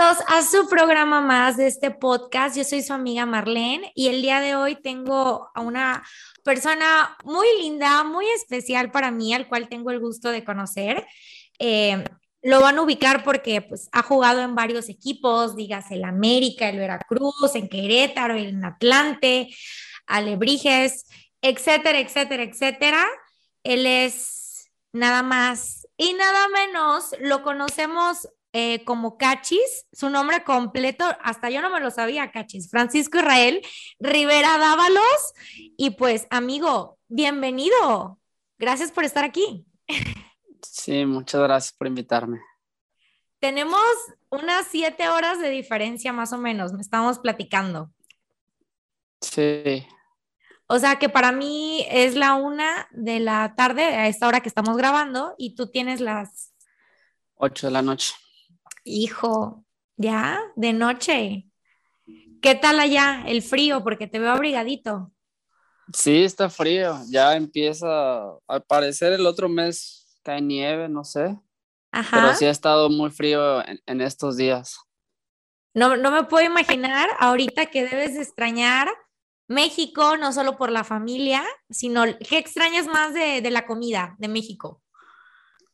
A su programa más de este podcast. Yo soy su amiga Marlene y el día de hoy tengo a una persona muy linda, muy especial para mí, al cual tengo el gusto de conocer. Eh, lo van a ubicar porque pues, ha jugado en varios equipos, digas el América, el Veracruz, en Querétaro, en Atlante, Alebrijes, etcétera, etcétera, etcétera. Él es nada más y nada menos, lo conocemos eh, como Cachis, su nombre completo, hasta yo no me lo sabía, Cachis, Francisco Israel Rivera Dávalos. Y pues, amigo, bienvenido. Gracias por estar aquí. Sí, muchas gracias por invitarme. Tenemos unas siete horas de diferencia más o menos, me estamos platicando. Sí. O sea que para mí es la una de la tarde, a esta hora que estamos grabando, y tú tienes las... Ocho de la noche. Hijo, ya, de noche. ¿Qué tal allá el frío? Porque te veo abrigadito. Sí, está frío. Ya empieza, al parecer el otro mes cae nieve, no sé. Ajá. Pero sí ha estado muy frío en, estos días. No, no me puedo imaginar ahorita que debes extrañar México, no solo por la familia, sino ¿qué extrañas más de, de la comida de México?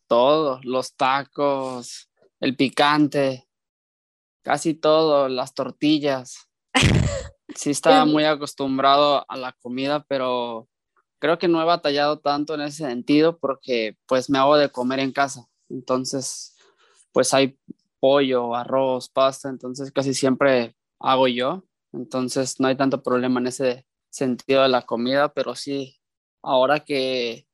Todo, los tacos, el picante, casi todo, las tortillas. Sí estaba muy acostumbrado a la comida, pero creo que no he batallado tanto en ese sentido porque pues me hago de comer en casa. Entonces, pues hay pollo, arroz, pasta, entonces casi siempre hago yo. Entonces no hay tanto problema en ese sentido de la comida, pero sí, ahora que,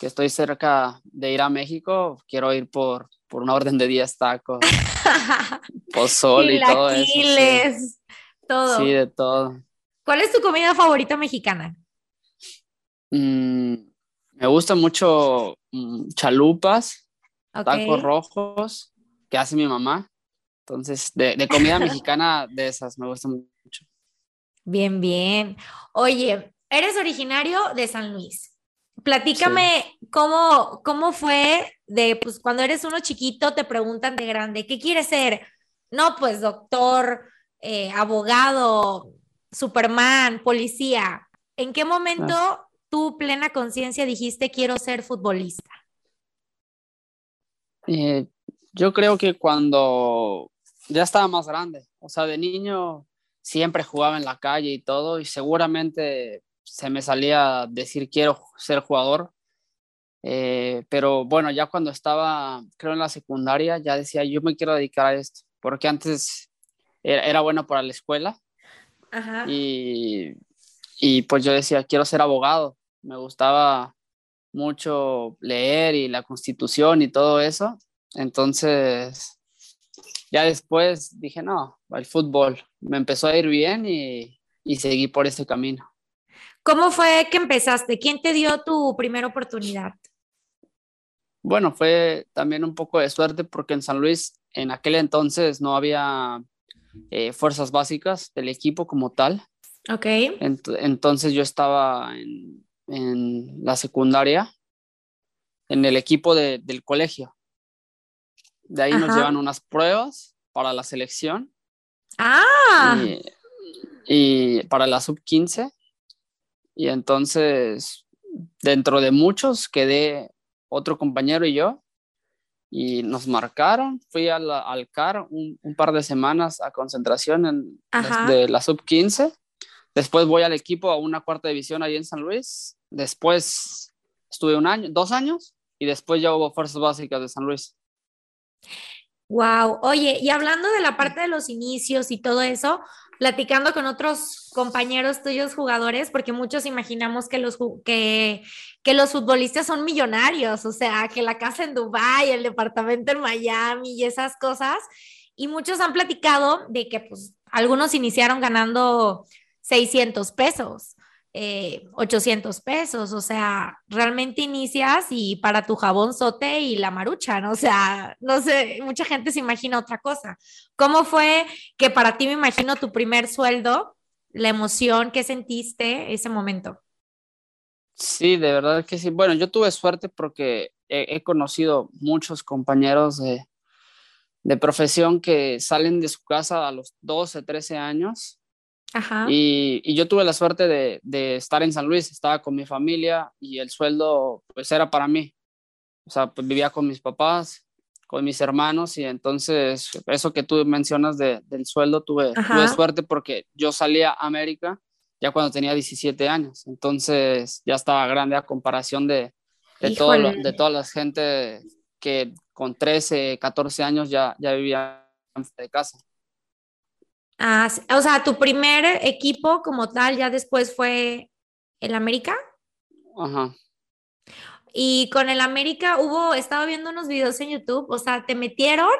que estoy cerca de ir a México, quiero ir por, por una orden de 10 tacos, pozole y todo eso. Sí. todo. Sí, de todo. ¿Cuál es tu comida favorita mexicana? Mm, me gusta mucho mm, chalupas, tacos rojos que hace mi mamá. Entonces, de, de comida mexicana, de esas me gusta mucho. Bien, bien. Oye, eres originario de San Luis. Platícame cómo, cómo fue de, pues cuando eres uno chiquito te preguntan de grande, ¿qué quieres ser? No, pues doctor, eh, abogado, Superman, policía. ¿En qué momento tu plena conciencia dijiste quiero ser futbolista? Eh, yo creo que cuando ya estaba más grande, o sea, de niño siempre jugaba en la calle y todo, y seguramente se me salía decir quiero ser jugador. Eh, pero bueno, ya cuando estaba, creo en la secundaria, ya decía yo me quiero dedicar a esto, porque antes era, bueno para la escuela. Y, y pues yo decía, quiero ser abogado. Me gustaba mucho leer y la constitución y todo eso. Entonces, ya después dije, no, el fútbol. Me empezó a ir bien y, y seguí por ese camino. ¿Cómo fue que empezaste? ¿Quién te dio tu primera oportunidad? Bueno, fue también un poco de suerte porque en San Luis en aquel entonces no había eh, fuerzas básicas del equipo como tal. Ok. entonces yo estaba en, la secundaria, en el equipo del colegio. De ahí nos llevan unas pruebas para la selección. Ah. y para la sub 15 y entonces, dentro de muchos, quedé otro compañero y yo, y nos marcaron. Fui al, al CAR un, par de semanas a concentración en, de la sub-15. Después voy al equipo a una cuarta división ahí en San Luis. Después estuve un año, dos años, y después ya hubo fuerzas básicas de San Luis. Wow, oye, y hablando de la parte de los inicios y todo eso, platicando con otros compañeros tuyos jugadores, porque muchos imaginamos que los, que, que los futbolistas son millonarios, o sea, que la casa en Dubái, el departamento en Miami y esas cosas, y muchos han platicado de que pues algunos iniciaron ganando 600 pesos 800 eh, pesos, o sea, realmente inicias y para tu jabón sote y la marucha, ¿no? O sea, no sé, mucha gente se imagina otra cosa. ¿Cómo fue que para ti me imagino tu primer sueldo, la emoción que sentiste ese momento? Sí, de verdad que sí. Bueno, yo tuve suerte porque he, conocido muchos compañeros de, de profesión que salen de su casa a los 12, 13 años. Ajá. Y, y yo tuve la suerte de, de, estar en San Luis, estaba con mi familia y el sueldo pues era para mí. O sea, pues vivía con mis papás, con mis hermanos y entonces eso que tú mencionas de, del sueldo, tuve, tuve, suerte porque yo salía a América ya cuando tenía 17 años, entonces ya estaba grande a comparación de, de, todo, de toda la gente que con 13, 14 años ya, ya vivía de casa. Ah, o sea, tu primer equipo como tal ya después fue el América. Ajá. Y con el América hubo, estaba viendo unos videos en YouTube, o sea, te metieron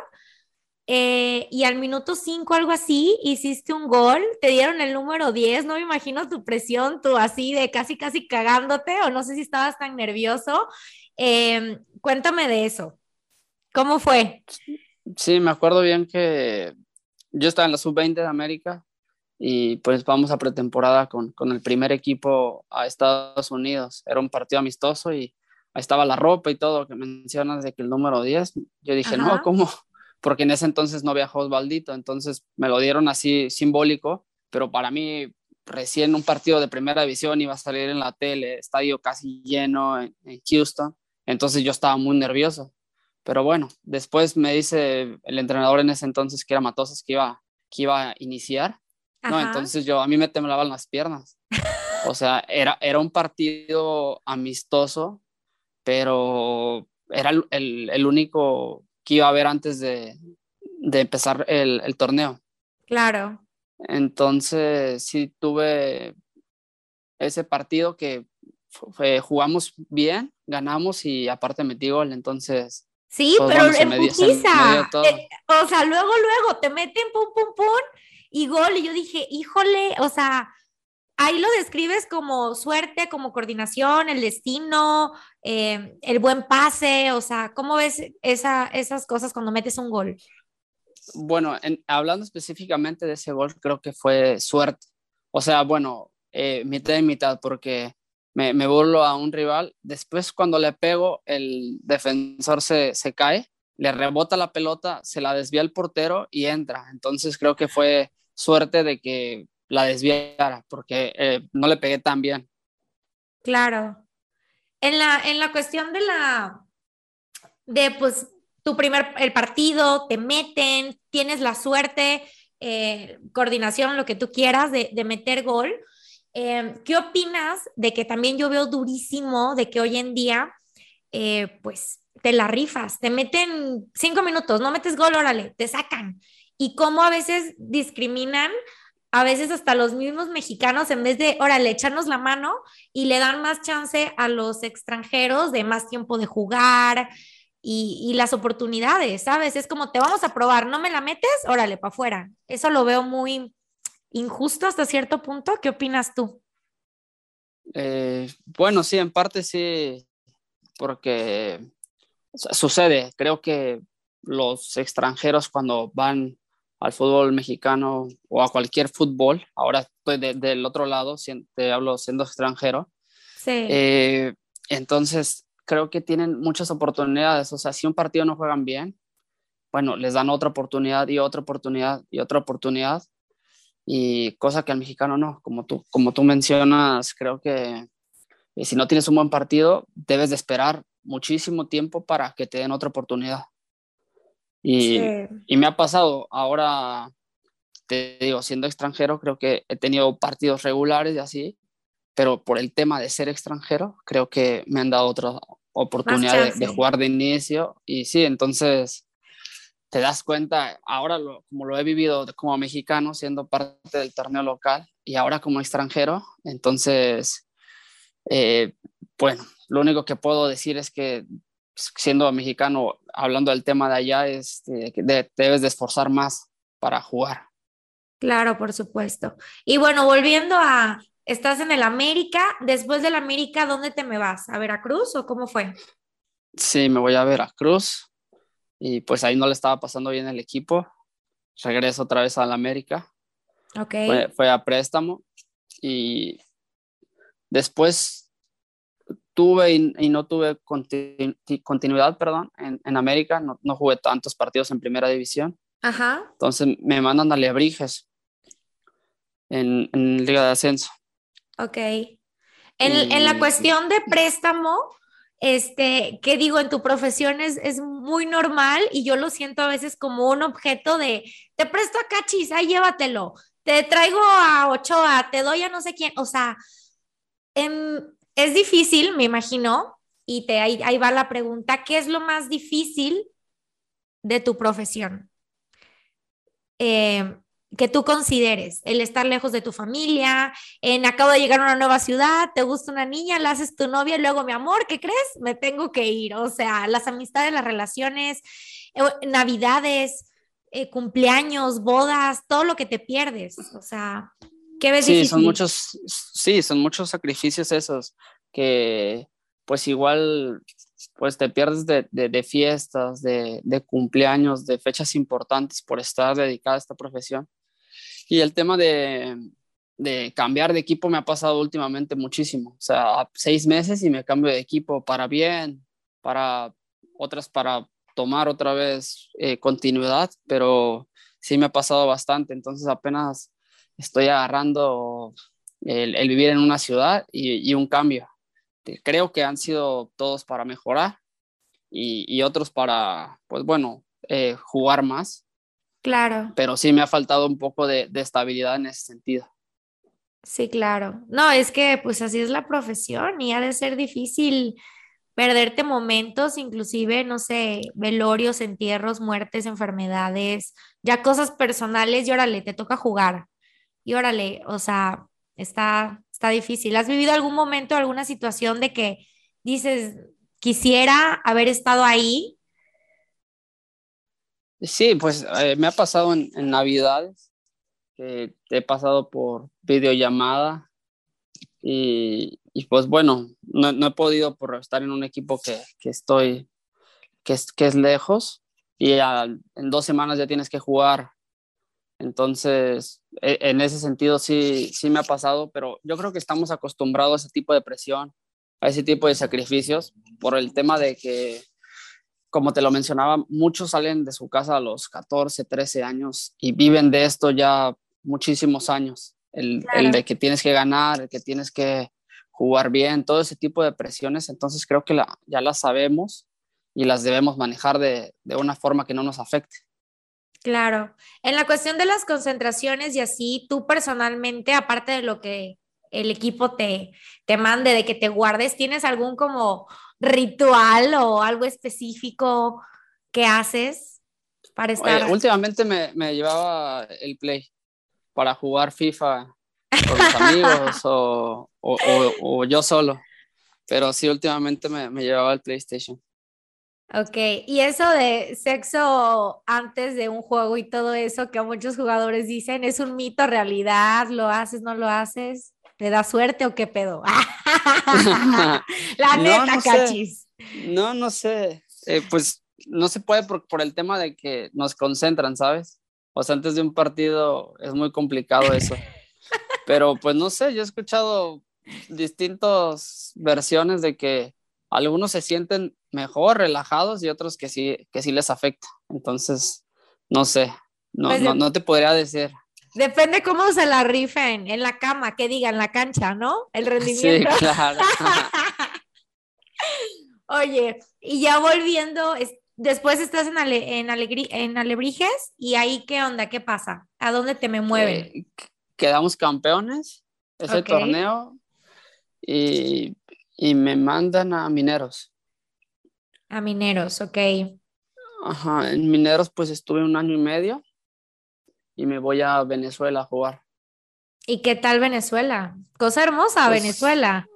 eh, y al minuto 5, algo así, hiciste un gol, te dieron el número 10, no me imagino tu presión, tú así de casi, casi cagándote, o no sé si estabas tan nervioso. Eh, cuéntame de eso. ¿Cómo fue? Sí, me acuerdo bien que yo estaba en la sub-20 de América y pues vamos a pretemporada con, con, el primer equipo a Estados Unidos. Era un partido amistoso y ahí estaba la ropa y todo que mencionas de que el número 10. Yo dije, Ajá. no, ¿cómo? Porque en ese entonces no había Osvaldito, entonces me lo dieron así simbólico, pero para mí recién un partido de primera división iba a salir en la tele, estadio casi lleno en, en Houston, entonces yo estaba muy nervioso pero bueno, después me dice el entrenador en ese entonces, que era Matosas, que iba, que iba a iniciar. Ajá. No, entonces yo, a mí me temblaban las piernas. O sea, era, era un partido amistoso, pero era el, el, el único que iba a haber antes de, de empezar el, el, torneo. Claro. Entonces, sí tuve ese partido que fue, jugamos bien, ganamos y aparte metí gol. Entonces, Sí, pero en putiza. Eh, o sea, luego, luego te meten pum, pum, pum y gol. Y yo dije, híjole, o sea, ahí lo describes como suerte, como coordinación, el destino, eh, el buen pase. O sea, ¿cómo ves esa, esas cosas cuando metes un gol? Bueno, en, hablando específicamente de ese gol, creo que fue suerte. O sea, bueno, eh, mitad y mitad, porque me, me, burlo a un rival. Después, cuando le pego, el defensor se, se, cae, le rebota la pelota, se la desvía el portero y entra. Entonces, creo que fue suerte de que la desviara, porque eh, no le pegué tan bien. Claro. En la, en la cuestión de la, de pues, tu primer, el partido, te meten, tienes la suerte, eh, coordinación, lo que tú quieras de, de meter gol eh, ¿Qué opinas de que también yo veo durísimo de que hoy en día, eh, pues, te la rifas, te meten cinco minutos, no metes gol, órale, te sacan. Y cómo a veces discriminan, a veces hasta los mismos mexicanos, en vez de, órale, echarnos la mano y le dan más chance a los extranjeros de más tiempo de jugar, y, las oportunidades, ¿sabes? Es como te vamos a probar, no me la metes, órale, para afuera. Eso lo veo muy, injusto hasta cierto punto. ¿Qué opinas tú? Eh, bueno, sí, en parte sí, porque sucede. Creo que los extranjeros cuando van al fútbol mexicano o a cualquier fútbol, ahora estoy de, del otro lado, te hablo siendo extranjero. Sí. Eh, entonces, creo que tienen muchas oportunidades. O sea, si un partido no juegan bien, bueno, les dan otra oportunidad y otra oportunidad y otra oportunidad y cosa que al mexicano no, como tú, como tú mencionas, creo que eh, si no tienes un buen partido, debes de esperar muchísimo tiempo para que te den otra oportunidad. Y, sí. y me ha pasado, ahora te digo, siendo extranjero, creo que he tenido partidos regulares y así, pero por el tema de ser extranjero, creo que me han dado otra oportunidad de, de, jugar de inicio. Y sí, entonces te das cuenta, ahora lo, como lo he vivido como mexicano, siendo parte del torneo local y ahora como extranjero, entonces, eh, bueno, lo único que puedo decir es que siendo mexicano, hablando del tema de allá, es que de, debes de esforzar más para jugar. Claro, por supuesto. Y bueno, volviendo a, estás en el América, después del América, ¿dónde te me vas? ¿A Veracruz o cómo fue? Sí, me voy a Veracruz y pues ahí no le estaba pasando bien el equipo. Regreso otra vez al América. Okay. Fue, fue, a préstamo y después tuve y, no tuve continuidad, perdón, en, en América, no, no, jugué tantos partidos en primera división. Ajá. Entonces me mandan a Lebrijes en, en Liga de Ascenso. Ok. En, en, la cuestión de préstamo, este, que digo, en tu profesión es, es, muy normal y yo lo siento a veces como un objeto de, te presto a Cachis, ahí llévatelo, te traigo a Ochoa, te doy a no sé quién, o sea, em, es difícil, me imagino, y te, ahí, va la pregunta, ¿qué es lo más difícil de tu profesión? Eh, que tú consideres, el estar lejos de tu familia, en acabo de llegar a una nueva ciudad, te gusta una niña, la haces tu novia, y luego mi amor, ¿qué crees? Me tengo que ir. O sea, las amistades, las relaciones, eh, navidades, eh, cumpleaños, bodas, todo lo que te pierdes. O sea, ¿qué ves? Sí, son muchos, sí, son muchos sacrificios esos que pues igual pues te pierdes de, de, fiestas, de, de, cumpleaños, de fechas importantes por estar dedicada a esta profesión. Y el tema de, de cambiar de equipo me ha pasado últimamente muchísimo. O sea, seis meses y me cambio de equipo para bien, para otras para tomar otra vez eh, continuidad, pero sí me ha pasado bastante. Entonces apenas estoy agarrando el, vivir en una ciudad y, un cambio. Creo que han sido todos para mejorar y, y otros para, pues bueno, eh, jugar más Claro. Pero sí me ha faltado un poco de, estabilidad en ese sentido. Sí, claro. No, es que pues así es la profesión y ha de ser difícil perderte momentos, inclusive, no sé, velorios, entierros, muertes, enfermedades, ya cosas personales y órale, te toca jugar. Y órale, o sea, está, está difícil. ¿Has vivido algún momento, alguna situación de que dices, quisiera haber estado ahí, Sí, pues eh, me ha pasado en, Navidades, que he pasado por videollamada y, y pues bueno, no, no, he podido por estar en un equipo que, que estoy, que es, que es lejos y en dos semanas ya tienes que jugar. Entonces, e, en ese sentido sí, sí me ha pasado, pero yo creo que estamos acostumbrados a ese tipo de presión, a ese tipo de sacrificios, por el tema de que como te lo mencionaba, muchos salen de su casa a los 14, 13 años y viven de esto ya muchísimos años. El, el, de que tienes que ganar, el que tienes que jugar bien, todo ese tipo de presiones. Entonces creo que la, ya las sabemos y las debemos manejar de, de una forma que no nos afecte. Claro. En la cuestión de las concentraciones y así, tú personalmente, aparte de lo que el equipo te, te mande, de que te guardes, ¿tienes algún como ritual o algo específico que haces para estar? últimamente me, me, llevaba el Play para jugar FIFA con amigos o, o, o, yo solo, pero sí, últimamente me, me llevaba el PlayStation. Ok, y eso de sexo antes de un juego y todo eso que muchos jugadores dicen, ¿es un mito, realidad? ¿Lo haces, no lo haces? ¿Te da suerte o qué pedo? La neta, no, no cachis. Sé. No, no sé. Eh, pues no se puede por, por, el tema de que nos concentran, ¿sabes? O sea, antes de un partido es muy complicado eso. Pero pues no sé, yo he escuchado distintas versiones de que algunos se sienten mejor, relajados y otros que sí, que sí les afecta. Entonces, no sé, no, pues no, no te podría decir. Depende cómo se la rifen en la cama, que diga en la cancha, ¿no? El rendimiento. Sí, claro. Oye, y ya volviendo, después estás en, en, en Alebrijes y ahí qué onda, qué pasa, a dónde te me mueven. Eh, quedamos campeones ese torneo y, y me mandan a Mineros. A Mineros, ok. Ajá, en Mineros pues estuve un año y medio y me voy a Venezuela a jugar. ¿Y qué tal Venezuela? Cosa hermosa, pues, Venezuela.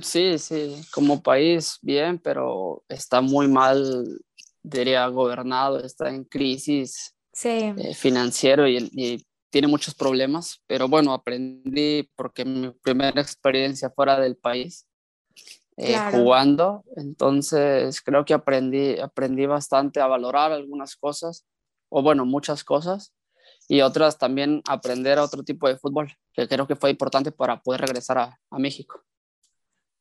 Sí, sí, como país bien, pero está muy mal, diría, gobernado, está en crisis sí. eh, financiero y, y, tiene muchos problemas, pero bueno, aprendí porque mi primera experiencia fuera del país, eh, claro. jugando, entonces creo que aprendí, aprendí bastante a valorar algunas cosas, o bueno, muchas cosas, y otras también aprender otro tipo de fútbol, que creo que fue importante para poder regresar a, a México.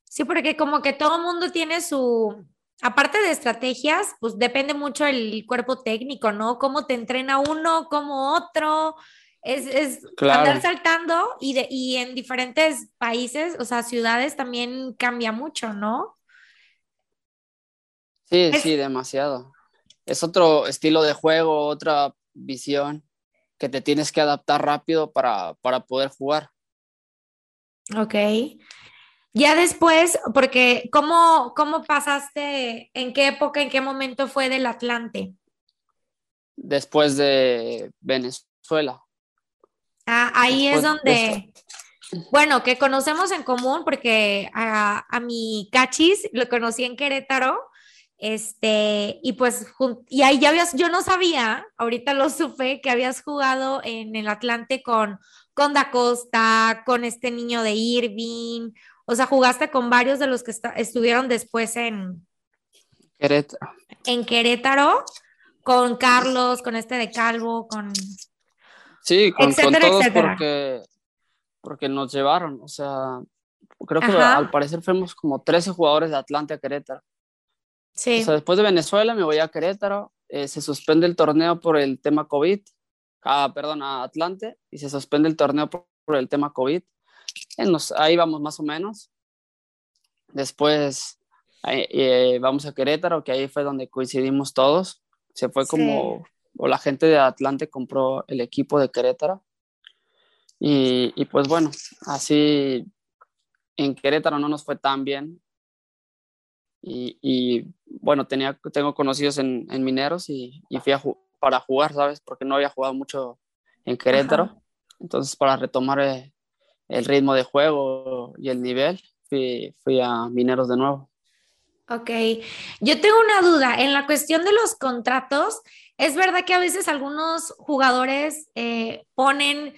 Sí, porque como que todo mundo tiene su, aparte de estrategias, pues depende mucho el cuerpo técnico, ¿no? Cómo te entrena uno, cómo otro. Es, es andar saltando y, de, y en diferentes países, o sea, ciudades también cambia mucho, ¿no? Sí, sí, demasiado. Es otro estilo de juego, otra visión que te tienes que adaptar rápido para, para poder jugar. Ok. Ya después, porque ¿cómo, ¿cómo pasaste, en qué época, en qué momento fue del Atlante? Después de Venezuela. Ah, ahí es donde, bueno, que conocemos en común, porque a, a mi cachis lo conocí en Querétaro, este, y pues, y ahí ya habías, yo no sabía, ahorita lo supe, que habías jugado en el Atlante con, con Da Costa, con este niño de Irving, o sea, jugaste con varios de los que estuvieron después en Querétaro. En Querétaro, con Carlos, con este de Calvo, con... Sí, con, todos porque, porque nos llevaron, o sea, creo que al parecer fuimos como 13 jugadores de Atlante a Querétaro. Sí. O sea, después de Venezuela me voy a Querétaro, eh, se suspende el torneo por el tema COVID, ah, perdón, a Atlante, y se suspende el torneo por el tema COVID ahí vamos más o menos. Después eh, vamos a Querétaro, que ahí fue donde coincidimos todos. Se fue como, o la gente de Atlante compró el equipo de Querétaro. Y, y, pues bueno, así en Querétaro no nos fue tan bien. Y, y bueno, tenía, tengo conocidos en, en Mineros y, y fui a para jugar, ¿sabes? Porque no había jugado mucho en Querétaro. Entonces, para retomar eh, el ritmo de juego y el nivel, fui, fui a Mineros de nuevo. Ok, yo tengo una duda. En la cuestión de los contratos, es verdad que a veces algunos jugadores eh, ponen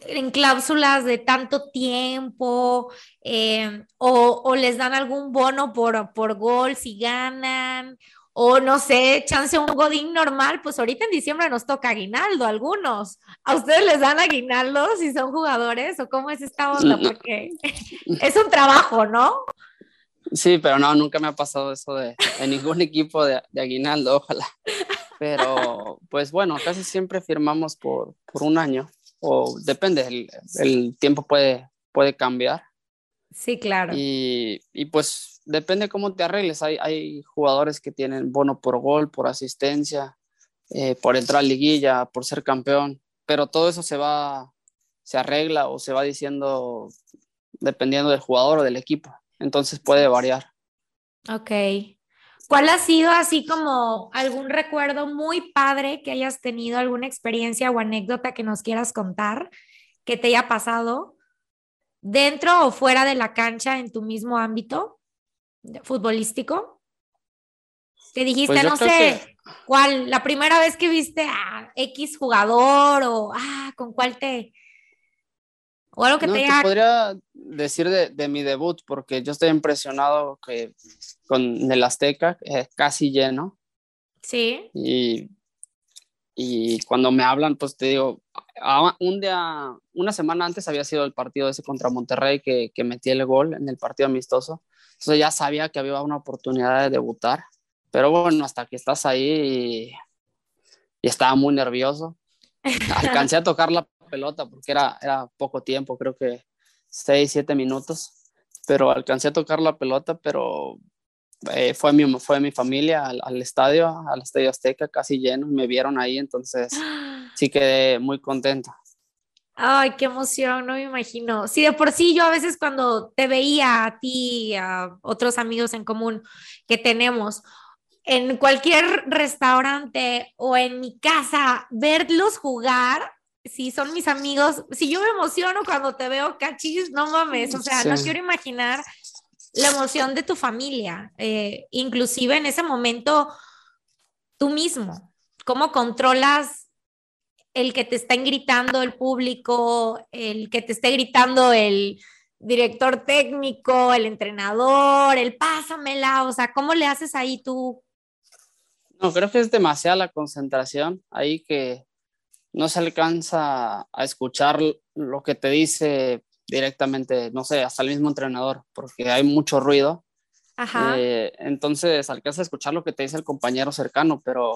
en cláusulas de tanto tiempo eh, o, o, les dan algún bono por, por gol si ganan o no sé, chance un godín normal, pues ahorita en diciembre nos toca aguinaldo algunos. ¿A ustedes les dan aguinaldo si son jugadores o cómo es esta onda? Porque es un trabajo, ¿no? Sí, pero no, nunca me ha pasado eso de ningún equipo de, aguinaldo, ojalá. Pero pues bueno, casi siempre firmamos por, por un año o depende, el, el, tiempo puede, puede cambiar. Sí, claro. Y, y pues depende cómo te arregles. Hay, hay jugadores que tienen bono por gol, por asistencia, eh, por entrar a liguilla, por ser campeón, pero todo eso se va, se arregla o se va diciendo dependiendo del jugador o del equipo. Entonces puede variar. Ok. ¿Cuál ha sido así como algún recuerdo muy padre que hayas tenido, alguna experiencia o anécdota que nos quieras contar que te haya pasado dentro o fuera de la cancha en tu mismo ámbito? futbolístico? Te dijiste, pues no sé, cuál, la primera vez que viste a X jugador o ah, con cuál te... O algo que te, podría decir de, mi debut, porque yo estoy impresionado que con el Azteca, casi lleno. Sí. Y, y cuando me hablan, pues te digo, un día, una semana antes había sido el partido ese contra Monterrey que, que metí el gol en el partido amistoso. Entonces ya sabía que había una oportunidad de debutar. Pero bueno, hasta que estás ahí y, estaba muy nervioso. Alcancé a tocar la pelota porque era, era poco tiempo, creo que 6, 7 minutos. Pero alcancé a tocar la pelota, pero eh, fue, mi, fue mi familia al, al, estadio, al Estadio Azteca, casi lleno, me vieron ahí, entonces sí quedé muy contento. Ay, qué emoción, no me imagino. Sí, de por sí yo a veces cuando te veía a ti y a otros amigos en común que tenemos en cualquier restaurante o en mi casa, verlos jugar, si son mis amigos, si yo me emociono cuando te veo cachis, no mames, o sea, no quiero imaginar la emoción de tu familia, eh, inclusive en ese momento tú mismo, cómo controlas el que te estén gritando el público, el que te esté gritando el director técnico, el entrenador, el pásamela, o sea, ¿cómo le haces ahí tú? No, creo que es demasiada la concentración ahí que no se alcanza a escuchar lo que te dice directamente, no sé, hasta el mismo entrenador, porque hay mucho ruido. Ajá. Eh, entonces alcanza a escuchar lo que te dice el compañero cercano, pero,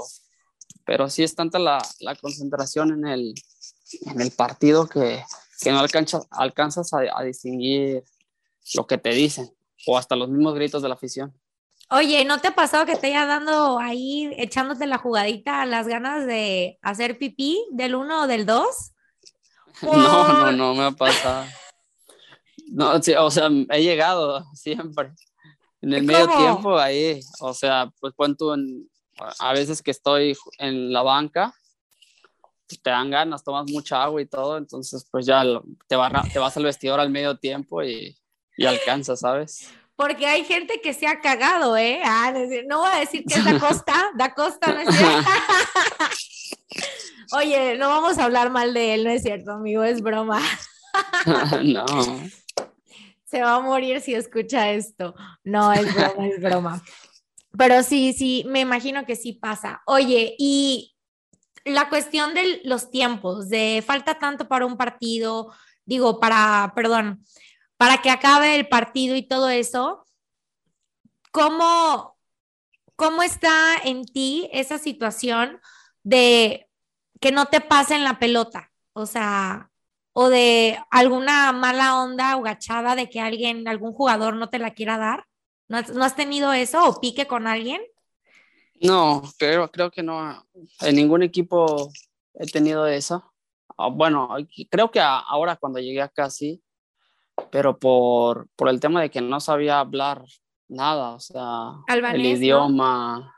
pero sí es tanta la, la concentración en el, en el partido que, que no alcanzas, alcanzas a, a distinguir lo que te dicen o hasta los mismos gritos de la afición. Oye, ¿no te ha pasado que te haya dando ahí, echándote la jugadita, las ganas de hacer pipí del uno o del dos? No, no, no me ha pasado. No, sí, o sea, he llegado siempre. En el medio ¿Cómo? tiempo ahí, o sea, pues cuento en, a veces que estoy en la banca, pues, te dan ganas, tomas mucha agua y todo, entonces pues ya te, va- te vas al vestidor al medio tiempo y, y alcanzas, ¿sabes? Porque hay gente que se ha cagado, ¿eh? Ah, no voy a decir que es Da Costa, Da Costa, ¿no es cierto? Oye, no vamos a hablar mal de él, no es cierto, amigo, es broma. no. Se va a morir si escucha esto. No, es broma, es broma. Pero sí, sí, me imagino que sí pasa. Oye, y la cuestión de los tiempos, de falta tanto para un partido, digo, para, perdón, para que acabe el partido y todo eso, ¿cómo, cómo está en ti esa situación de que no te pasen la pelota? O sea, o de alguna mala onda o gachada de que alguien, algún jugador no te la quiera dar. ¿No has, no has tenido eso o pique con alguien? No, creo, creo que no. En ningún equipo he tenido eso. Ah, Bueno, creo que ahora cuando llegué acá sí, pero por, por el tema de que no sabía hablar nada, o sea, Albanés, el ¿no? idioma,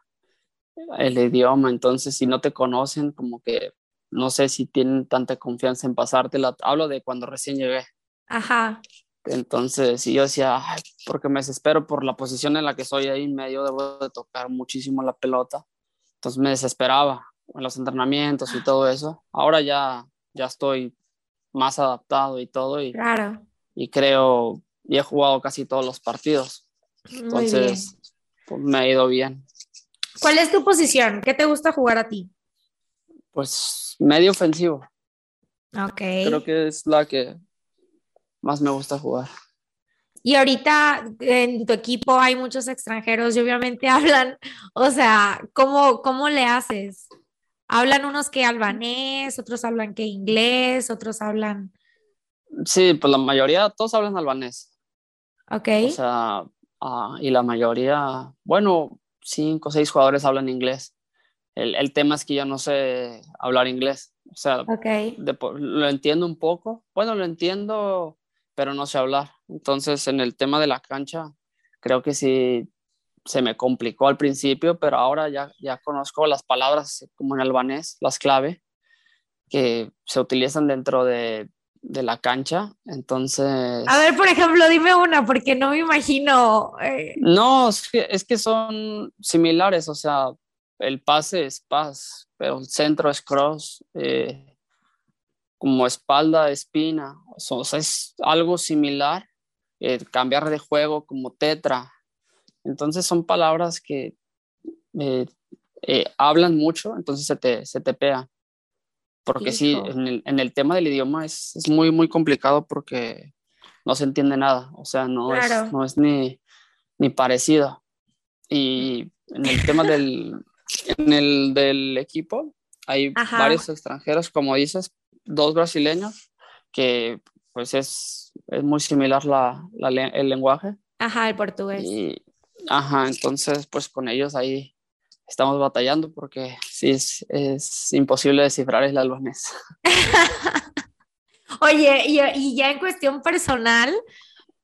el idioma, entonces si no te conocen, como que no sé si tienen tanta confianza en pasártela. Hablo de cuando recién llegué. Ajá. Entonces, y yo decía, "Ay, porque me desespero por la posición en la que soy ahí medio, debo de tocar muchísimo la pelota. Entonces me desesperaba en los entrenamientos y todo eso. Ahora ya, ya estoy más adaptado y todo y, Claro. Y creo, y he jugado casi todos los partidos. Entonces, pues, me ha ido bien. ¿Cuál es tu posición? ¿Qué te gusta jugar a ti? Pues medio ofensivo, Ok. creo que es la que más me gusta jugar. Y ahorita en tu equipo hay muchos extranjeros y obviamente hablan, o sea, ¿cómo, cómo le haces? Hablan unos que albanés, otros hablan que inglés, otros hablan, Sí, pues la mayoría, todos hablan albanés. ok. O sea, ah, y la mayoría, bueno, cinco o seis jugadores hablan inglés. El, el tema es que yo no sé hablar inglés. O sea, Ok. de lo entiendo un poco. Bueno, lo entiendo, pero no sé hablar. Entonces, en el tema de la cancha, creo que sí se me complicó al principio, pero ahora ya, ya conozco las palabras como en albanés, las clave, que se utilizan dentro de, de la cancha. Entonces... A ver, por ejemplo, dime una, porque no me imagino. eh, No, es que, es que son similares, o sea, el pase es pass, pero el centro es cross, eh, como espalda, espina, o sea, es algo similar, eh, cambiar de juego como tetra. Entonces son palabras que eh, hablan mucho, entonces se te, se te pega. Porque sí, en el, en el tema del idioma es, es muy, muy complicado porque no se entiende nada, o sea, no, Claro. es, no es ni, ni parecido. Y en el tema del, en el del equipo, hay Ajá. varios extranjeros, como dices, dos brasileños, que pues es, es muy similar la, la el lenguaje. Ajá, el portugués. Y, ajá, entonces pues con ellos ahí estamos batallando porque sí es, es imposible descifrar el albanés. Oye, y, y ya en cuestión personal,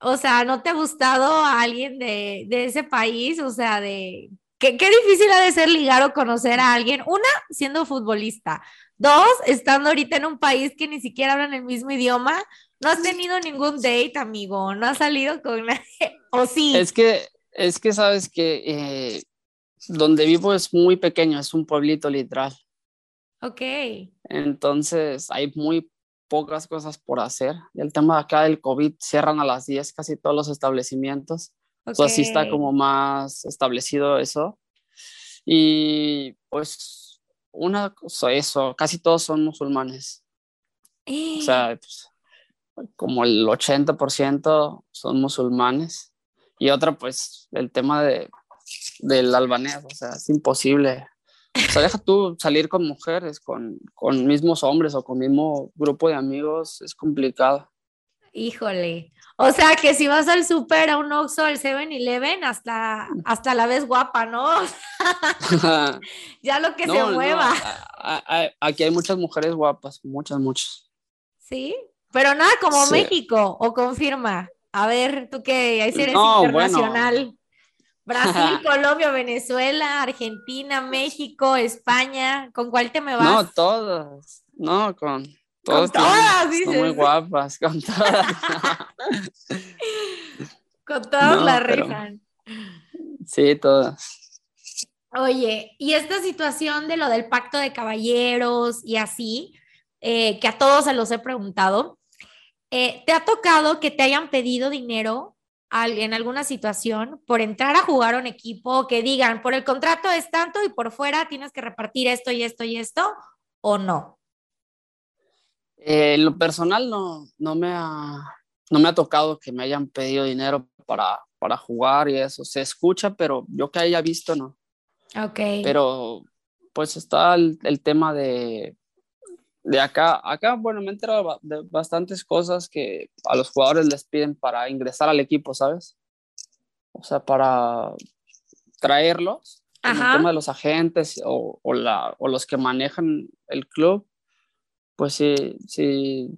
o sea, ¿no te ha gustado a alguien de, de ese país? O sea, de qué, qué difícil ha de ser ligar o conocer a alguien. Una, siendo futbolista. Dos, estando ahorita en un país que ni siquiera hablan el mismo idioma. No has tenido ningún date, amigo. No has salido con nadie. O sí. Es que, es que sabes que eh, donde vivo es muy pequeño, es un pueblito literal. Ok. Entonces hay muy pocas cosas por hacer. Y el tema de acá del COVID cierran a las 10 casi todos los establecimientos. O sea, sí está como más establecido eso. Y pues una cosa, eso, casi todos son musulmanes. O sea, pues, como el 80% son musulmanes y otra pues el tema de, del albanés, o sea, es imposible. O sea, deja tú salir con mujeres, con, con mismos hombres o con mismo grupo de amigos, es complicado. Híjole. O sea, que si vas al súper, a un Oxxo, al 7-Eleven, hasta, hasta la ves guapa, ¿no? ya lo que se mueva. aquí hay muchas mujeres guapas, muchas, muchas. ¿Sí? Pero nada como México, o confirma. A ver, tú que eres internacional. Brasil, Colombia, Venezuela, Argentina, México, España. ¿Con cuál te me vas? No, todas. No, con con todas, dices. Son muy guapas, con todas. con todas la rifan. Sí, todas. Oye, y esta situación de lo del pacto de caballeros y así, eh, que a todos se los he preguntado, eh, ¿te ha tocado que te hayan pedido dinero en alguna situación por entrar a jugar a un equipo que digan, por el contrato es tanto y por fuera tienes que repartir esto y esto y esto, o no? Eh, lo personal no, no, me ha, no me ha tocado que me hayan pedido dinero para, para jugar y eso. Se escucha, pero yo que haya visto no. Ok. Pero pues está el, el tema de, de acá. Acá, bueno, me he enterado de bastantes cosas que a los jugadores les piden para ingresar al equipo, ¿sabes? O sea, para traerlos. El tema de los agentes o, o, la, o los que manejan el club pues sí, sí,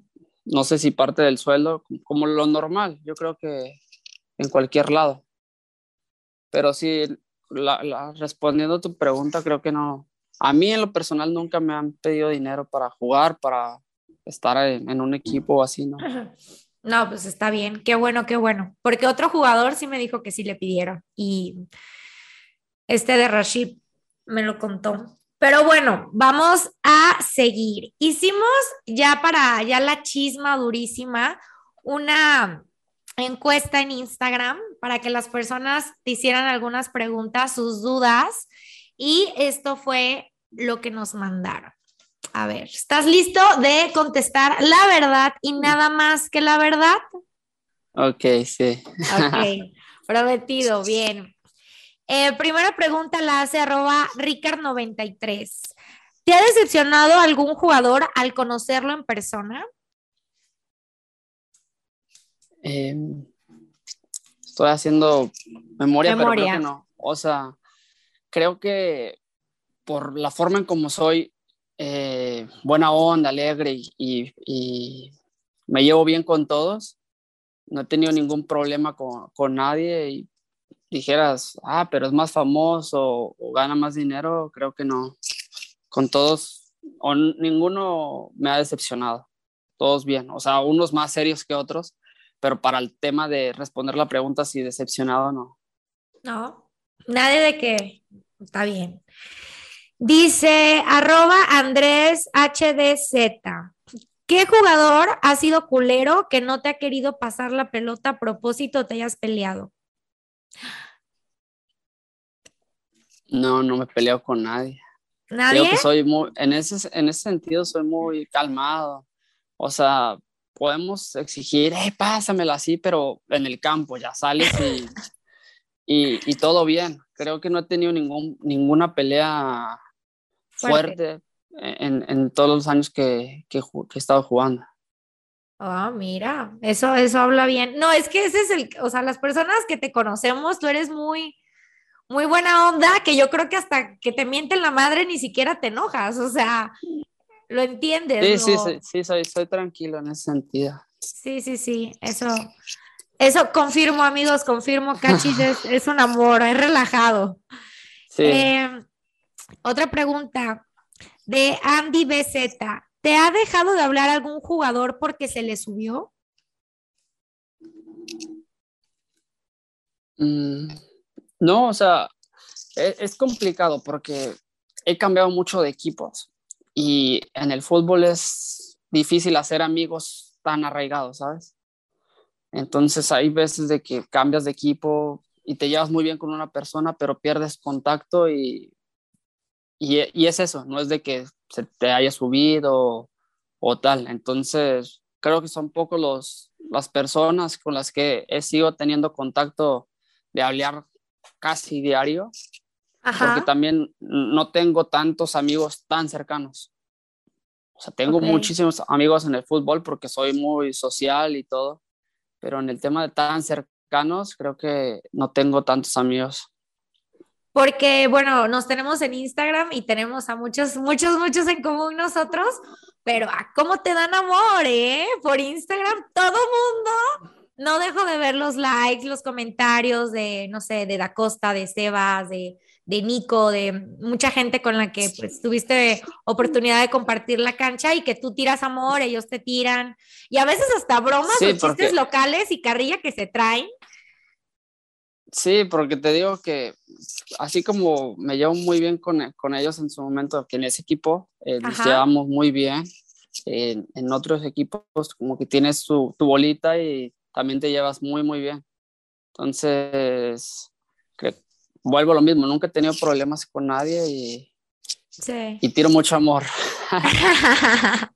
no sé si parte del sueldo, como lo normal, yo creo que en cualquier lado. Pero sí, la, respondiendo a tu pregunta, creo que no. A mí en lo personal nunca me han pedido dinero para jugar, para estar en, un equipo así, ¿no? No, pues está bien, qué bueno, qué bueno. Porque otro jugador sí me dijo que sí le pidieron y este de Rashid me lo contó. Pero bueno, vamos a seguir. Hicimos ya para ya la chisma durísima una encuesta en Instagram para que las personas te hicieran algunas preguntas, sus dudas, y esto fue lo que nos mandaron. A ver, ¿estás listo de contestar la verdad y nada más que la verdad? Ok, sí. Ok, prometido, bien. Eh, primera pregunta la hace arroba Ricard93. ¿Te ha decepcionado algún jugador al conocerlo en persona? Em, estoy haciendo memoria, pero creo que no. O sea, creo que por la forma en como soy, eh, buena onda, alegre y, me llevo bien con todos, no he tenido ningún problema con, con nadie y dijeras, ah, pero es más famoso o, gana más dinero, creo que no. Con todos, o ninguno me ha decepcionado. Todos bien, o sea, unos más serios que otros, pero para el tema de responder la pregunta si decepcionado no. No, nadie de que está bien. Dice arroba Andrés HDZ. ¿Qué jugador ha sido culero que no te ha querido pasar la pelota a propósito te hayas peleado? No, no me peleo con nadie. ¿Nadie? soy muy, en ese, en ese sentido soy muy calmado. O sea, podemos exigir, hey, pásamela así, pero en el campo ya sales y, y, todo bien. Creo que no he tenido ningún, ninguna pelea fuerte, en, en, todos los años que, que, que he estado jugando. Ah, mira, eso, eso habla bien. No, es que ese es el, o sea, las personas que te conocemos, tú eres muy, muy buena onda, que yo creo que hasta que te mienten la madre ni siquiera te enojas, o sea, lo entiendes. Sí, sí, sí, soy, soy tranquilo en ese sentido. Sí, sí, sí, eso, eso confirmo, amigos, confirmo, Cachis es, es, un amor, es relajado. Sí. Eh, otra pregunta de Andy BZ. ¿Te ha dejado de hablar algún jugador porque se le subió? Mm, no, o sea, e, es, complicado porque he cambiado mucho de equipos y en el fútbol es difícil hacer amigos tan arraigados, ¿sabes? Entonces hay veces de que cambias de equipo y te llevas muy bien con una persona, pero pierdes contacto y, y, y es eso, no es de que se te haya subido o, tal. Entonces, creo que son pocos los, las personas con las que he sido teniendo contacto de hablar casi diario, porque también no tengo tantos amigos tan cercanos. O sea, tengo muchísimos amigos en el fútbol porque soy muy social y todo, pero en el tema de tan cercanos creo que no tengo tantos amigos. Porque, bueno, nos tenemos en Instagram y tenemos a muchos, muchos, muchos en común nosotros, pero ¿a cómo te dan amor, eh? Por Instagram, todo mundo. No dejo de ver los likes, los comentarios de, no sé, de Da Costa, de Sebas, de, de Nico, de mucha gente con la que pues, tuviste oportunidad de compartir la cancha y que tú tiras amor, ellos te tiran. Y a veces hasta bromas o chistes locales y carrilla que se traen. Sí, porque te digo que así como me llevo muy bien con, con ellos en su momento, que en ese equipo eh, nos llevamos muy bien, en, en, otros equipos como que tienes tu, tu bolita y también te llevas muy, muy bien. Entonces, creo, vuelvo a lo mismo, nunca he tenido problemas con nadie y, y tiro mucho amor.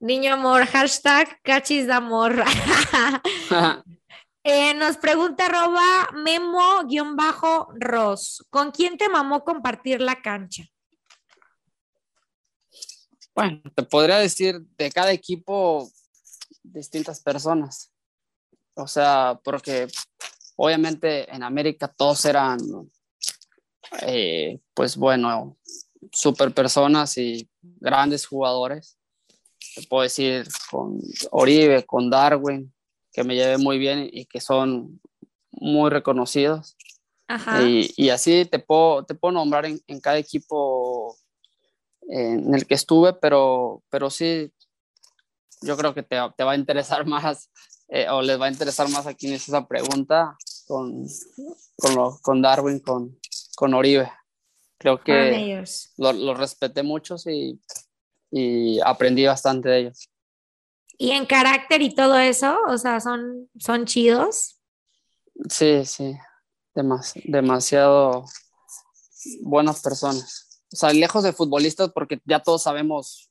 Niño amor, hashtag cachis de amor. Eh, nos pregunta arroba memo-ros, ¿con quién te mamó compartir la cancha? Bueno, te podría decir de cada equipo distintas personas. O sea, porque Obviamente en América todos eran, eh, pues bueno, super personas y grandes jugadores. Te puedo decir con Oribe, con Darwin, que me llevé muy bien y que son muy reconocidos. Y, así te puedo, te puedo nombrar en, cada equipo en el que estuve, pero, pero sí, yo creo que te, te va a interesar más eh, o les va a interesar más a quienes esa pregunta con, con, con Darwin, con, con Oribe. Creo que los lo respeté mucho y, y aprendí bastante de ellos. ¿Y en carácter y todo eso? O sea, ¿son, son chidos? Sí, sí, demasiado buenas personas. O sea, lejos de futbolistas, porque ya todos sabemos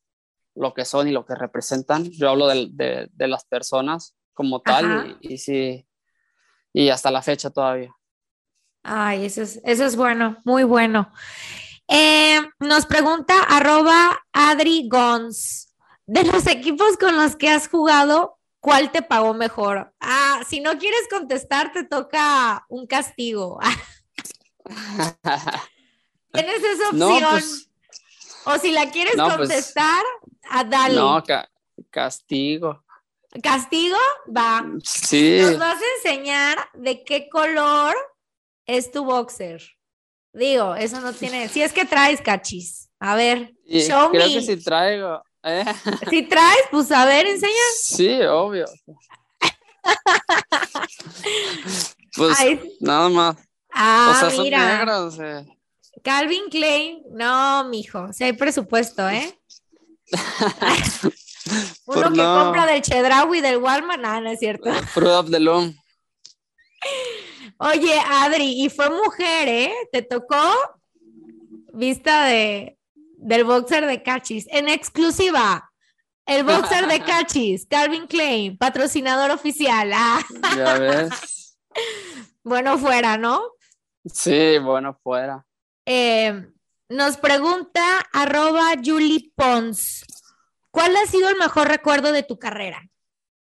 lo que son y lo que representan. Yo hablo de, de, de las personas como tal y, sí, y hasta la fecha todavía. Ay, eso es, eso es bueno, muy bueno. Eh, nos pregunta arroba Adri Gons, de los equipos con los que has jugado, ¿cuál te pagó mejor? Ah, si no quieres contestar, te toca un castigo. Tienes esa opción. Pues, o si la quieres pues, contestar, a dale. No, castigo. ¿Castigo? Va. Sí. Nos vas a enseñar de qué color es tu boxer. Digo, eso no tiene. Si es que traes cachis. A ver, show creo que sí traigo. ¿eh? Si traes, pues a ver, enseña. Sí, obvio. pues nada más. Ah, o sea, mira. Calvin Klein, no, mijo. Si hay presupuesto, ¿eh? Uno que compra del Chedraui del Walmart, nada, no es cierto. Fruit of the Loom. Oye, Adri, y fue mujer, ¿eh? Te tocó vista de, del boxer de Cachis. En exclusiva, el boxer de Cachis, Calvin Klein, patrocinador oficial. Ah. Ya ves. bueno, fuera, ¿no? Sí, bueno, fuera. Eh, nos pregunta arroba Julie Pons. ¿Cuál ha sido el mejor recuerdo de tu carrera?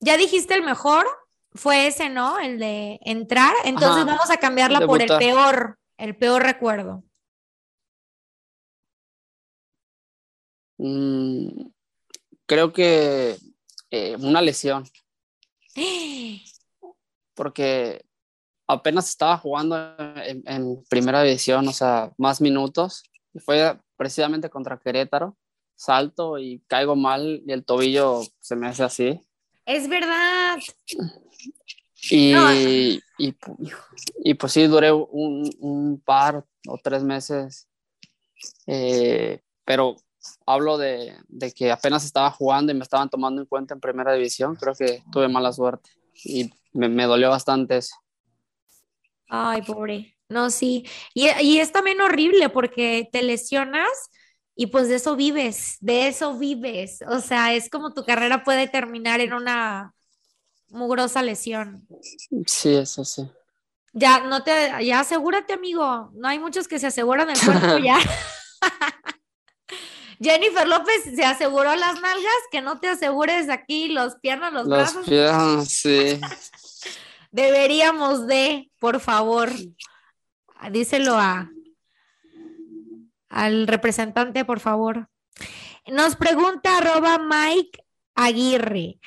Ya dijiste el mejor, fue ese, ¿no? El de entrar. Entonces vamos a cambiarla por el peor, el peor recuerdo. Mm, creo que eh, una lesión. Porque apenas estaba jugando en, en, primera división, o sea, más minutos. Y fue precisamente contra Querétaro salto y caigo mal y el tobillo se me hace así. Es verdad. Y, y, pues sí, duré un, par o tres meses, eh, pero hablo de, de, que apenas estaba jugando y me estaban tomando en cuenta en primera división, creo que tuve mala suerte y me, me dolió bastante eso. Ay, pobre. No, sí. Y, y, es también horrible porque te lesionas y pues de eso vives, de eso vives. O sea, es como tu carrera puede terminar en una mugrosa lesión. Sí, eso sí. Ya, no te, ya asegúrate, amigo. No hay muchos que se aseguran el cuerpo ya. Jennifer López se aseguró las nalgas, que no te asegures aquí los piernas, los, brazos. piernas, sí. Deberíamos de, por favor, díselo a al representante, por favor. Nos pregunta arroba Mike Aguirre.